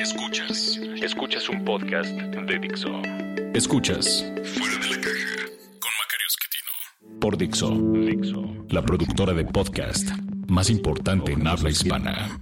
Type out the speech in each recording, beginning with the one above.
Escuchas. Escuchas un podcast de Dixo. Escuchas Fuera de la caja con Macario Esquetino. por Dixo, Dixo. la productora de podcast más importante en habla hispana.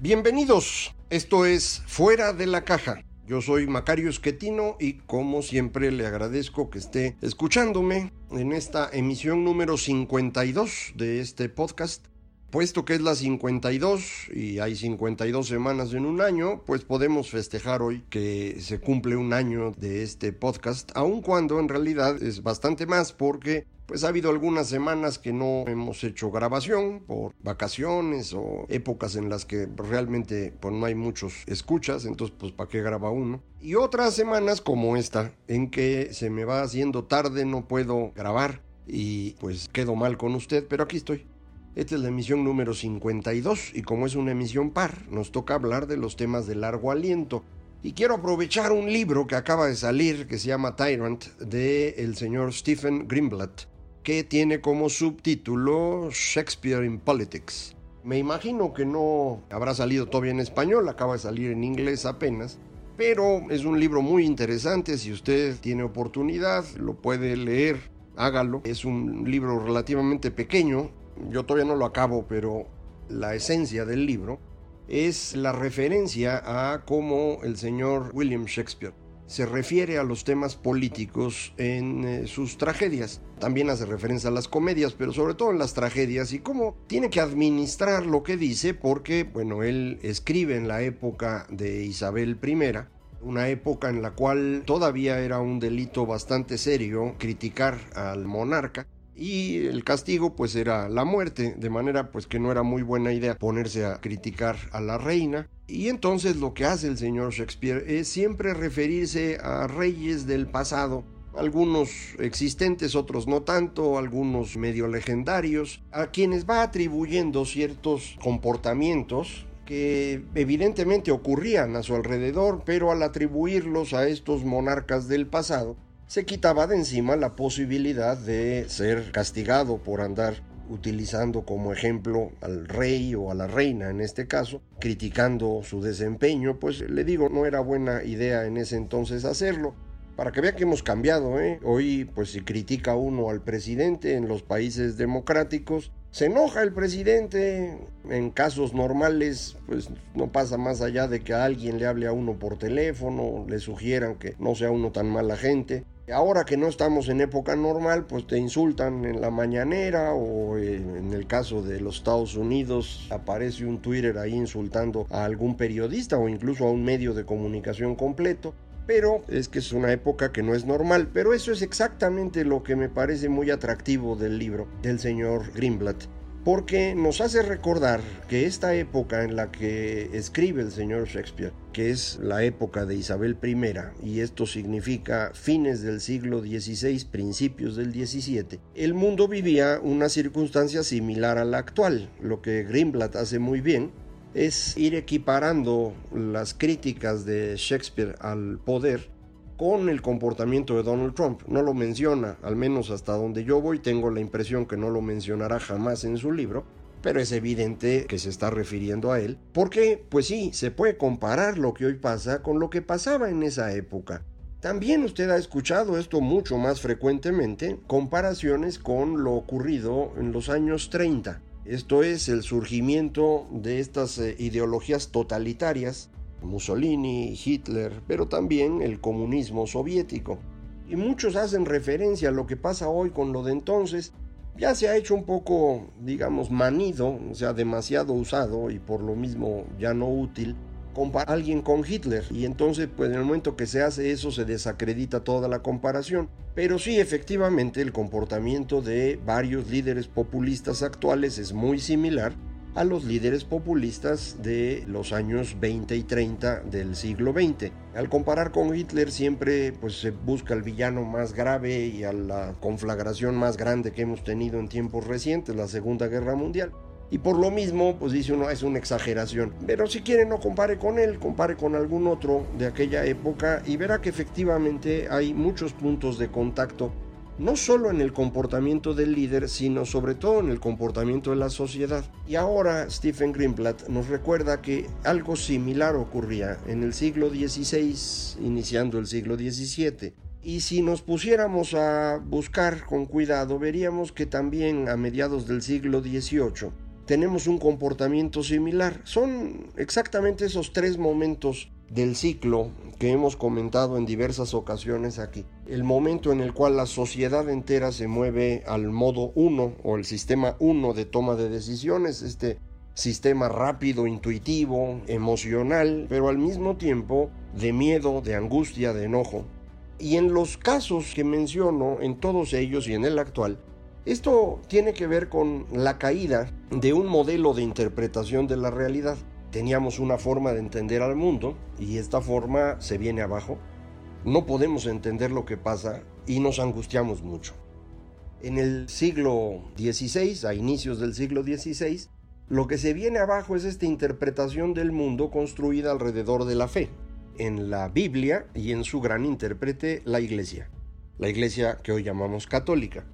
Bienvenidos, esto es Fuera de la Caja. Yo soy Macario Esquetino y como siempre le agradezco que esté escuchándome en esta emisión número 52 de este podcast. Puesto que es la 52 y hay 52 semanas en un año, pues podemos festejar hoy que se cumple un año de este podcast, aun cuando en realidad es bastante más porque pues ha habido algunas semanas que no hemos hecho grabación por vacaciones o épocas en las que realmente pues no hay muchos escuchas, entonces pues para qué graba uno. Y otras semanas como esta, en que se me va haciendo tarde, no puedo grabar y pues quedo mal con usted, pero aquí estoy. Esta es la emisión número 52 y como es una emisión par, nos toca hablar de los temas de largo aliento. Y quiero aprovechar un libro que acaba de salir que se llama Tyrant de el señor Stephen Greenblatt, que tiene como subtítulo Shakespeare in Politics. Me imagino que no habrá salido todavía en español, acaba de salir en inglés apenas, pero es un libro muy interesante, si usted tiene oportunidad lo puede leer, hágalo. Es un libro relativamente pequeño, yo todavía no lo acabo, pero la esencia del libro es la referencia a cómo el señor William Shakespeare se refiere a los temas políticos en eh, sus tragedias. También hace referencia a las comedias, pero sobre todo en las tragedias y cómo tiene que administrar lo que dice porque, bueno, él escribe en la época de Isabel I, una época en la cual todavía era un delito bastante serio criticar al monarca y el castigo pues era la muerte, de manera pues que no era muy buena idea ponerse a criticar a la reina. Y entonces lo que hace el señor Shakespeare es siempre referirse a reyes del pasado, algunos existentes, otros no tanto, algunos medio legendarios, a quienes va atribuyendo ciertos comportamientos que evidentemente ocurrían a su alrededor, pero al atribuirlos a estos monarcas del pasado, se quitaba de encima la posibilidad de ser castigado por andar utilizando como ejemplo al rey o a la reina en este caso, criticando su desempeño, pues le digo, no era buena idea en ese entonces hacerlo. Para que vea que hemos cambiado, ¿eh? Hoy, pues si critica uno al presidente en los países democráticos, se enoja el presidente. En casos normales, pues no pasa más allá de que alguien le hable a uno por teléfono, le sugieran que no sea uno tan mala gente. Ahora que no estamos en época normal, pues te insultan en la mañanera o en el caso de los Estados Unidos aparece un Twitter ahí insultando a algún periodista o incluso a un medio de comunicación completo. Pero es que es una época que no es normal. Pero eso es exactamente lo que me parece muy atractivo del libro del señor Greenblatt porque nos hace recordar que esta época en la que escribe el señor Shakespeare, que es la época de Isabel I, y esto significa fines del siglo XVI, principios del XVII, el mundo vivía una circunstancia similar a la actual. Lo que Greenblatt hace muy bien es ir equiparando las críticas de Shakespeare al poder con el comportamiento de Donald Trump. No lo menciona, al menos hasta donde yo voy, tengo la impresión que no lo mencionará jamás en su libro, pero es evidente que se está refiriendo a él, porque, pues sí, se puede comparar lo que hoy pasa con lo que pasaba en esa época. También usted ha escuchado esto mucho más frecuentemente, comparaciones con lo ocurrido en los años 30. Esto es el surgimiento de estas eh, ideologías totalitarias Mussolini, Hitler, pero también el comunismo soviético. Y muchos hacen referencia a lo que pasa hoy con lo de entonces. Ya se ha hecho un poco, digamos, manido, o sea, demasiado usado y por lo mismo ya no útil, comparar alguien con Hitler. Y entonces, pues en el momento que se hace eso, se desacredita toda la comparación. Pero sí, efectivamente, el comportamiento de varios líderes populistas actuales es muy similar a los líderes populistas de los años 20 y 30 del siglo XX. Al comparar con Hitler siempre pues, se busca el villano más grave y a la conflagración más grande que hemos tenido en tiempos recientes, la Segunda Guerra Mundial. Y por lo mismo, pues dice uno, es una exageración. Pero si quiere no compare con él, compare con algún otro de aquella época y verá que efectivamente hay muchos puntos de contacto no solo en el comportamiento del líder, sino sobre todo en el comportamiento de la sociedad. Y ahora Stephen Greenblatt nos recuerda que algo similar ocurría en el siglo XVI, iniciando el siglo XVII. Y si nos pusiéramos a buscar con cuidado, veríamos que también a mediados del siglo XVIII tenemos un comportamiento similar. Son exactamente esos tres momentos del ciclo que hemos comentado en diversas ocasiones aquí. El momento en el cual la sociedad entera se mueve al modo 1 o el sistema 1 de toma de decisiones, este sistema rápido, intuitivo, emocional, pero al mismo tiempo de miedo, de angustia, de enojo. Y en los casos que menciono, en todos ellos y en el actual, esto tiene que ver con la caída de un modelo de interpretación de la realidad teníamos una forma de entender al mundo y esta forma se viene abajo. No podemos entender lo que pasa y nos angustiamos mucho. En el siglo XVI, a inicios del siglo XVI, lo que se viene abajo es esta interpretación del mundo construida alrededor de la fe, en la Biblia y en su gran intérprete, la Iglesia, la Iglesia que hoy llamamos católica.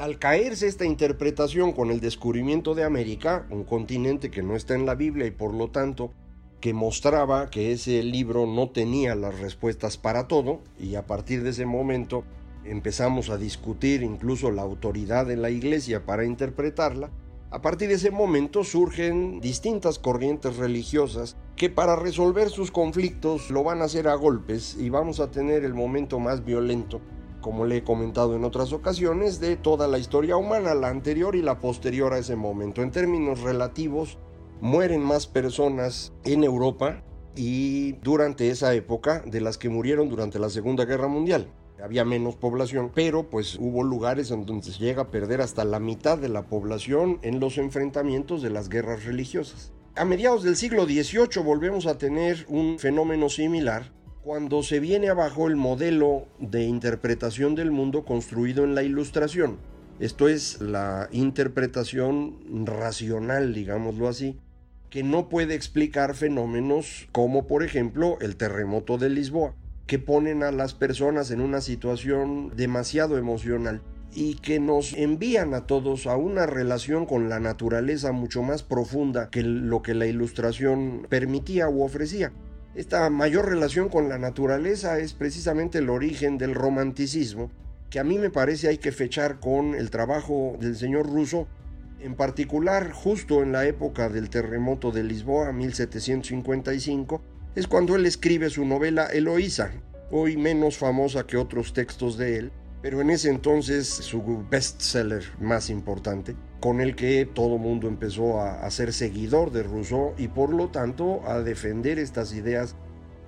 Al caerse esta interpretación con el descubrimiento de América, un continente que no está en la Biblia y por lo tanto que mostraba que ese libro no tenía las respuestas para todo, y a partir de ese momento empezamos a discutir incluso la autoridad de la iglesia para interpretarla, a partir de ese momento surgen distintas corrientes religiosas que para resolver sus conflictos lo van a hacer a golpes y vamos a tener el momento más violento como le he comentado en otras ocasiones, de toda la historia humana, la anterior y la posterior a ese momento. En términos relativos, mueren más personas en Europa y durante esa época de las que murieron durante la Segunda Guerra Mundial. Había menos población, pero pues hubo lugares en donde se llega a perder hasta la mitad de la población en los enfrentamientos de las guerras religiosas. A mediados del siglo XVIII volvemos a tener un fenómeno similar cuando se viene abajo el modelo de interpretación del mundo construido en la ilustración. Esto es la interpretación racional, digámoslo así, que no puede explicar fenómenos como por ejemplo el terremoto de Lisboa, que ponen a las personas en una situación demasiado emocional y que nos envían a todos a una relación con la naturaleza mucho más profunda que lo que la ilustración permitía u ofrecía. Esta mayor relación con la naturaleza es precisamente el origen del romanticismo, que a mí me parece hay que fechar con el trabajo del señor Russo, en particular justo en la época del terremoto de Lisboa, 1755, es cuando él escribe su novela Eloísa, hoy menos famosa que otros textos de él, pero en ese entonces su bestseller más importante con el que todo mundo empezó a, ser seguidor de Rousseau y por lo tanto a defender estas ideas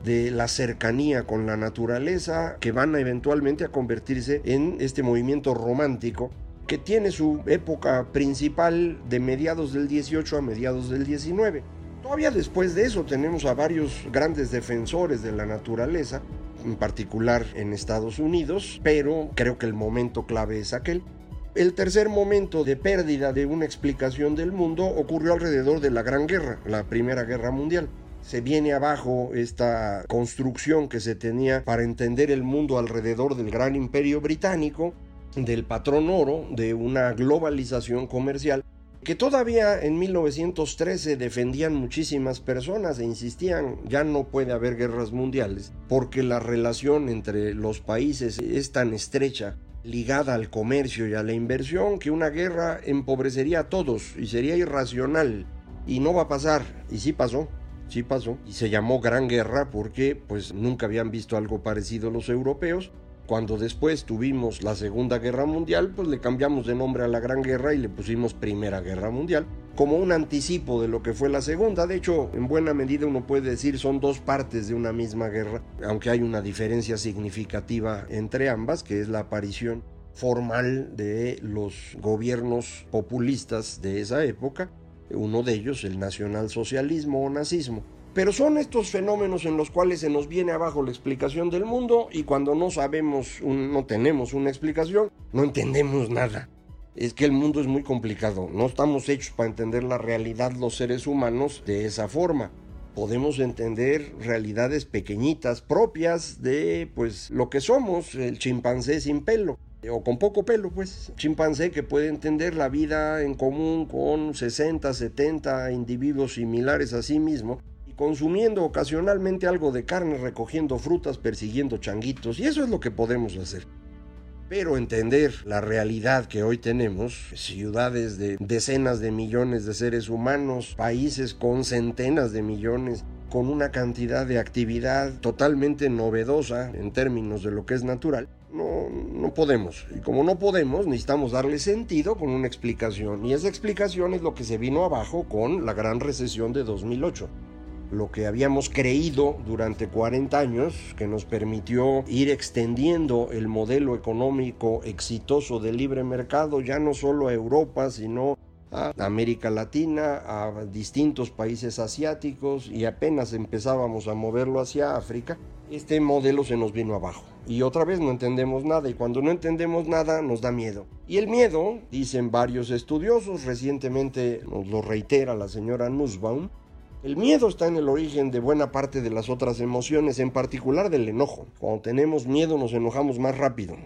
de la cercanía con la naturaleza que van eventualmente a convertirse en este movimiento romántico que tiene su época principal de mediados del 18 a mediados del 19. Todavía después de eso tenemos a varios grandes defensores de la naturaleza, en particular en Estados Unidos, pero creo que el momento clave es aquel. El tercer momento de pérdida de una explicación del mundo ocurrió alrededor de la Gran Guerra, la Primera Guerra Mundial. Se viene abajo esta construcción que se tenía para entender el mundo alrededor del gran imperio británico, del patrón oro, de una globalización comercial que todavía en 1913 defendían muchísimas personas e insistían ya no puede haber guerras mundiales porque la relación entre los países es tan estrecha ligada al comercio y a la inversión que una guerra empobrecería a todos y sería irracional. Y no va a pasar. Y sí pasó, sí pasó. Y se llamó Gran Guerra porque pues nunca habían visto algo parecido los europeos. Cuando después tuvimos la Segunda Guerra Mundial, pues le cambiamos de nombre a la Gran Guerra y le pusimos Primera Guerra Mundial como un anticipo de lo que fue la segunda. De hecho, en buena medida uno puede decir son dos partes de una misma guerra, aunque hay una diferencia significativa entre ambas, que es la aparición formal de los gobiernos populistas de esa época uno de ellos el nacionalsocialismo o nazismo. Pero son estos fenómenos en los cuales se nos viene abajo la explicación del mundo y cuando no sabemos, no tenemos una explicación, no entendemos nada. Es que el mundo es muy complicado, no estamos hechos para entender la realidad los seres humanos de esa forma. Podemos entender realidades pequeñitas propias de pues lo que somos, el chimpancé sin pelo o con poco pelo, pues. Chimpancé que puede entender la vida en común con 60, 70 individuos similares a sí mismo y consumiendo ocasionalmente algo de carne, recogiendo frutas, persiguiendo changuitos, y eso es lo que podemos hacer. Pero entender la realidad que hoy tenemos, ciudades de decenas de millones de seres humanos, países con centenas de millones, con una cantidad de actividad totalmente novedosa en términos de lo que es natural, no, no podemos. Y como no podemos, necesitamos darle sentido con una explicación. Y esa explicación es lo que se vino abajo con la gran recesión de 2008 lo que habíamos creído durante 40 años, que nos permitió ir extendiendo el modelo económico exitoso del libre mercado, ya no solo a Europa, sino a América Latina, a distintos países asiáticos y apenas empezábamos a moverlo hacia África, este modelo se nos vino abajo. Y otra vez no entendemos nada y cuando no entendemos nada nos da miedo. Y el miedo, dicen varios estudiosos, recientemente nos lo reitera la señora Nussbaum, el miedo está en el origen de buena parte de las otras emociones, en particular del enojo. Cuando tenemos miedo nos enojamos más rápido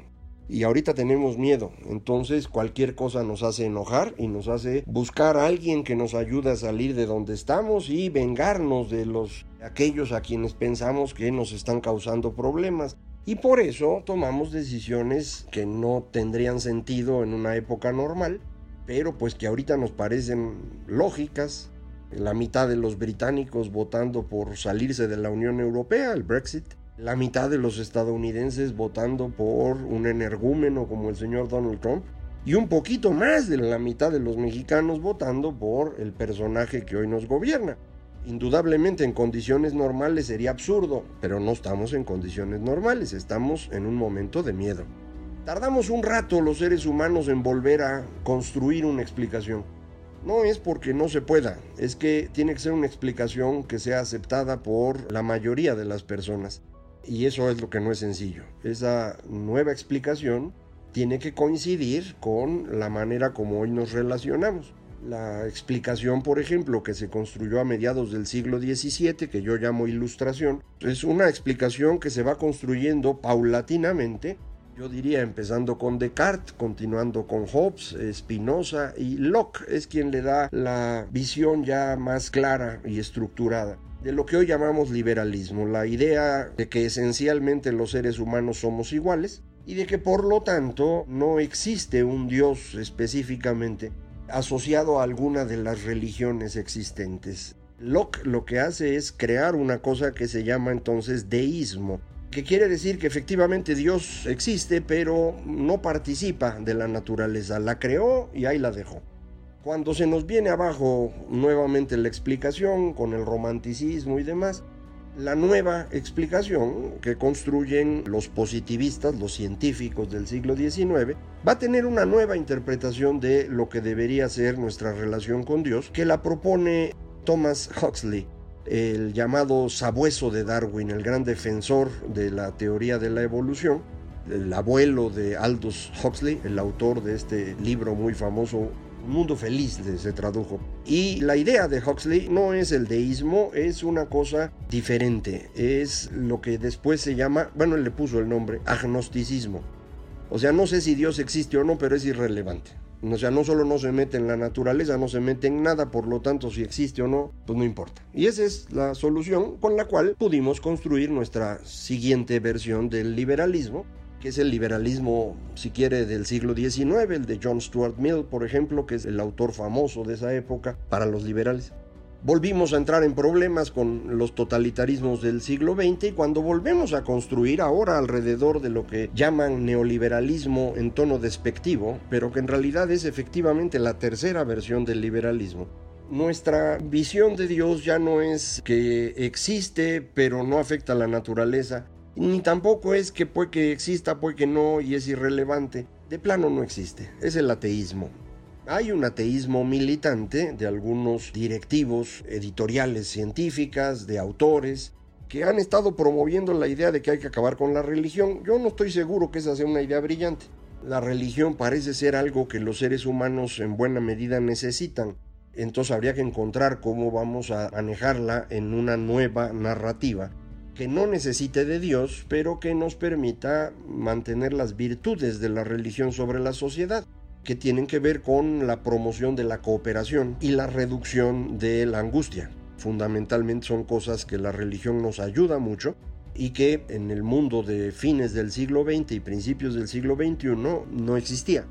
y ahorita tenemos miedo. Entonces cualquier cosa nos hace enojar y nos hace buscar a alguien que nos ayude a salir de donde estamos y vengarnos de los aquellos a quienes pensamos que nos están causando problemas. Y por eso tomamos decisiones que no tendrían sentido en una época normal, pero pues que ahorita nos parecen lógicas. La mitad de los británicos votando por salirse de la Unión Europea, el Brexit la mitad de los estadounidenses votando por un energúmeno como el señor Donald Trump y un poquito más de la mitad de los mexicanos votando por el personaje que hoy nos gobierna. Indudablemente en condiciones normales sería absurdo, pero no estamos en condiciones normales, estamos en un momento de miedo. Tardamos un rato los seres humanos en volver a construir una explicación. No es porque no se pueda, es que tiene que ser una explicación que sea aceptada por la mayoría de las personas. Y eso es lo que no es sencillo. Esa nueva explicación tiene que coincidir con la manera como hoy nos relacionamos. La explicación, por ejemplo, que se construyó a mediados del siglo XVII, que yo llamo ilustración, es una explicación que se va construyendo paulatinamente, yo diría empezando con Descartes, continuando con Hobbes, Spinoza y Locke es quien le da la visión ya más clara y estructurada de lo que hoy llamamos liberalismo, la idea de que esencialmente los seres humanos somos iguales y de que por lo tanto no existe un Dios específicamente asociado a alguna de las religiones existentes. Locke lo que hace es crear una cosa que se llama entonces deísmo, que quiere decir que efectivamente Dios existe, pero no participa de la naturaleza, la creó y ahí la dejó. Cuando se nos viene abajo nuevamente la explicación con el romanticismo y demás, la nueva explicación que construyen los positivistas, los científicos del siglo XIX, va a tener una nueva interpretación de lo que debería ser nuestra relación con Dios, que la propone Thomas Huxley, el llamado sabueso de Darwin, el gran defensor de la teoría de la evolución, el abuelo de Aldous Huxley, el autor de este libro muy famoso mundo feliz se tradujo. Y la idea de Huxley no es el deísmo, es una cosa diferente. Es lo que después se llama, bueno, él le puso el nombre, agnosticismo. O sea, no sé si Dios existe o no, pero es irrelevante. O sea, no solo no se mete en la naturaleza, no se mete en nada, por lo tanto, si existe o no, pues no importa. Y esa es la solución con la cual pudimos construir nuestra siguiente versión del liberalismo, que es el liberalismo, si quiere, del siglo XIX, el de John Stuart Mill, por ejemplo, que es el autor famoso de esa época para los liberales. Volvimos a entrar en problemas con los totalitarismos del siglo XX y cuando volvemos a construir ahora alrededor de lo que llaman neoliberalismo en tono despectivo, pero que en realidad es efectivamente la tercera versión del liberalismo, nuestra visión de Dios ya no es que existe pero no afecta a la naturaleza, ni tampoco es que puede que exista, puede que no y es irrelevante. De plano no existe, es el ateísmo. Hay un ateísmo militante de algunos directivos editoriales científicas, de autores, que han estado promoviendo la idea de que hay que acabar con la religión. Yo no estoy seguro que esa sea una idea brillante. La religión parece ser algo que los seres humanos en buena medida necesitan. Entonces habría que encontrar cómo vamos a manejarla en una nueva narrativa que no necesite de Dios, pero que nos permita mantener las virtudes de la religión sobre la sociedad que tienen que ver con la promoción de la cooperación y la reducción de la angustia. Fundamentalmente son cosas que la religión nos ayuda mucho y que en el mundo de fines del siglo XX y principios del siglo XXI no existía.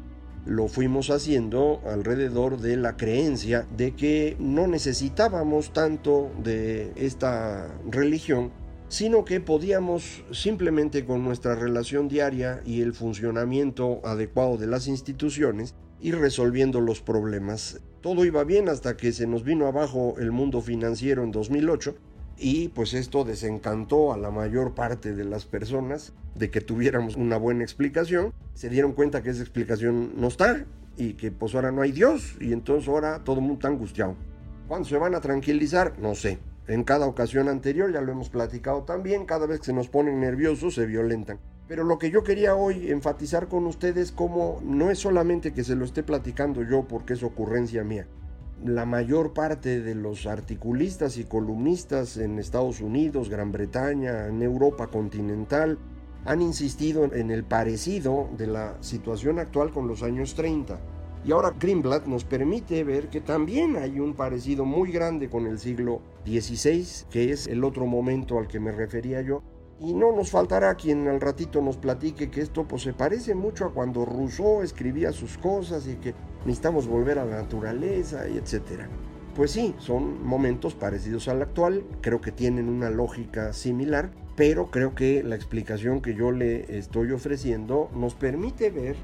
Lo fuimos haciendo alrededor de la creencia de que no necesitábamos tanto de esta religión sino que podíamos simplemente con nuestra relación diaria y el funcionamiento adecuado de las instituciones ir resolviendo los problemas. Todo iba bien hasta que se nos vino abajo el mundo financiero en 2008 y pues esto desencantó a la mayor parte de las personas de que tuviéramos una buena explicación. Se dieron cuenta que esa explicación no está y que pues ahora no hay Dios y entonces ahora todo el mundo está angustiado. ¿Cuándo se van a tranquilizar? No sé. En cada ocasión anterior, ya lo hemos platicado también, cada vez que se nos ponen nerviosos se violentan. Pero lo que yo quería hoy enfatizar con ustedes como no es solamente que se lo esté platicando yo porque es ocurrencia mía. La mayor parte de los articulistas y columnistas en Estados Unidos, Gran Bretaña, en Europa continental, han insistido en el parecido de la situación actual con los años 30 y ahora Greenblatt nos permite ver que también hay un parecido muy grande con el siglo XVI, que es el otro momento al que me refería yo. Y no nos faltará quien al ratito nos platique que esto pues, se parece mucho a cuando Rousseau escribía sus cosas y que necesitamos volver a la naturaleza y etcétera. Pues sí, son momentos parecidos al actual, creo que tienen una lógica similar, pero creo que la explicación que yo le estoy ofreciendo nos permite ver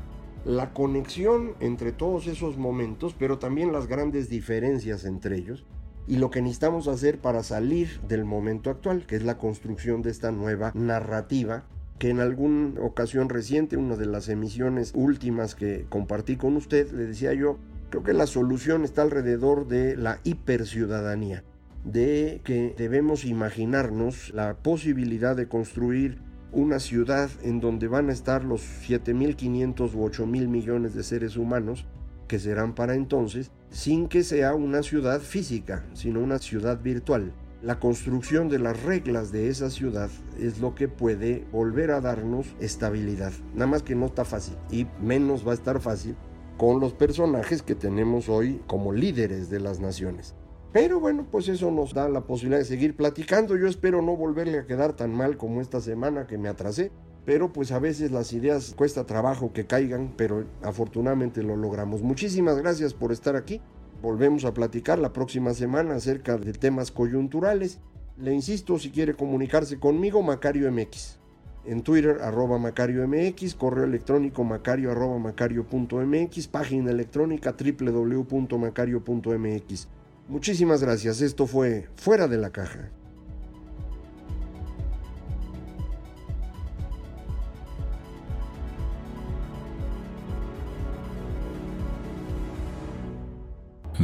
la conexión entre todos esos momentos, pero también las grandes diferencias entre ellos y lo que necesitamos hacer para salir del momento actual, que es la construcción de esta nueva narrativa que en alguna ocasión reciente, una de las emisiones últimas que compartí con usted, le decía yo, creo que la solución está alrededor de la hiperciudadanía, de que debemos imaginarnos la posibilidad de construir una ciudad en donde van a estar los 7.500 u 8.000 millones de seres humanos que serán para entonces, sin que sea una ciudad física, sino una ciudad virtual. La construcción de las reglas de esa ciudad es lo que puede volver a darnos estabilidad. Nada más que no está fácil y menos va a estar fácil con los personajes que tenemos hoy como líderes de las naciones. Pero bueno, pues eso nos da la posibilidad de seguir platicando. Yo espero no volverle a quedar tan mal como esta semana que me atrasé. Pero pues a veces las ideas cuesta trabajo que caigan, pero afortunadamente lo logramos. Muchísimas gracias por estar aquí. Volvemos a platicar la próxima semana acerca de temas coyunturales. Le insisto, si quiere comunicarse conmigo, Macario MX. En Twitter, arroba Macario MX, correo electrónico macario macario.mx, página electrónica www.macario.mx. Muchísimas gracias. Esto fue Fuera de la Caja.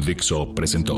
Dixo presentó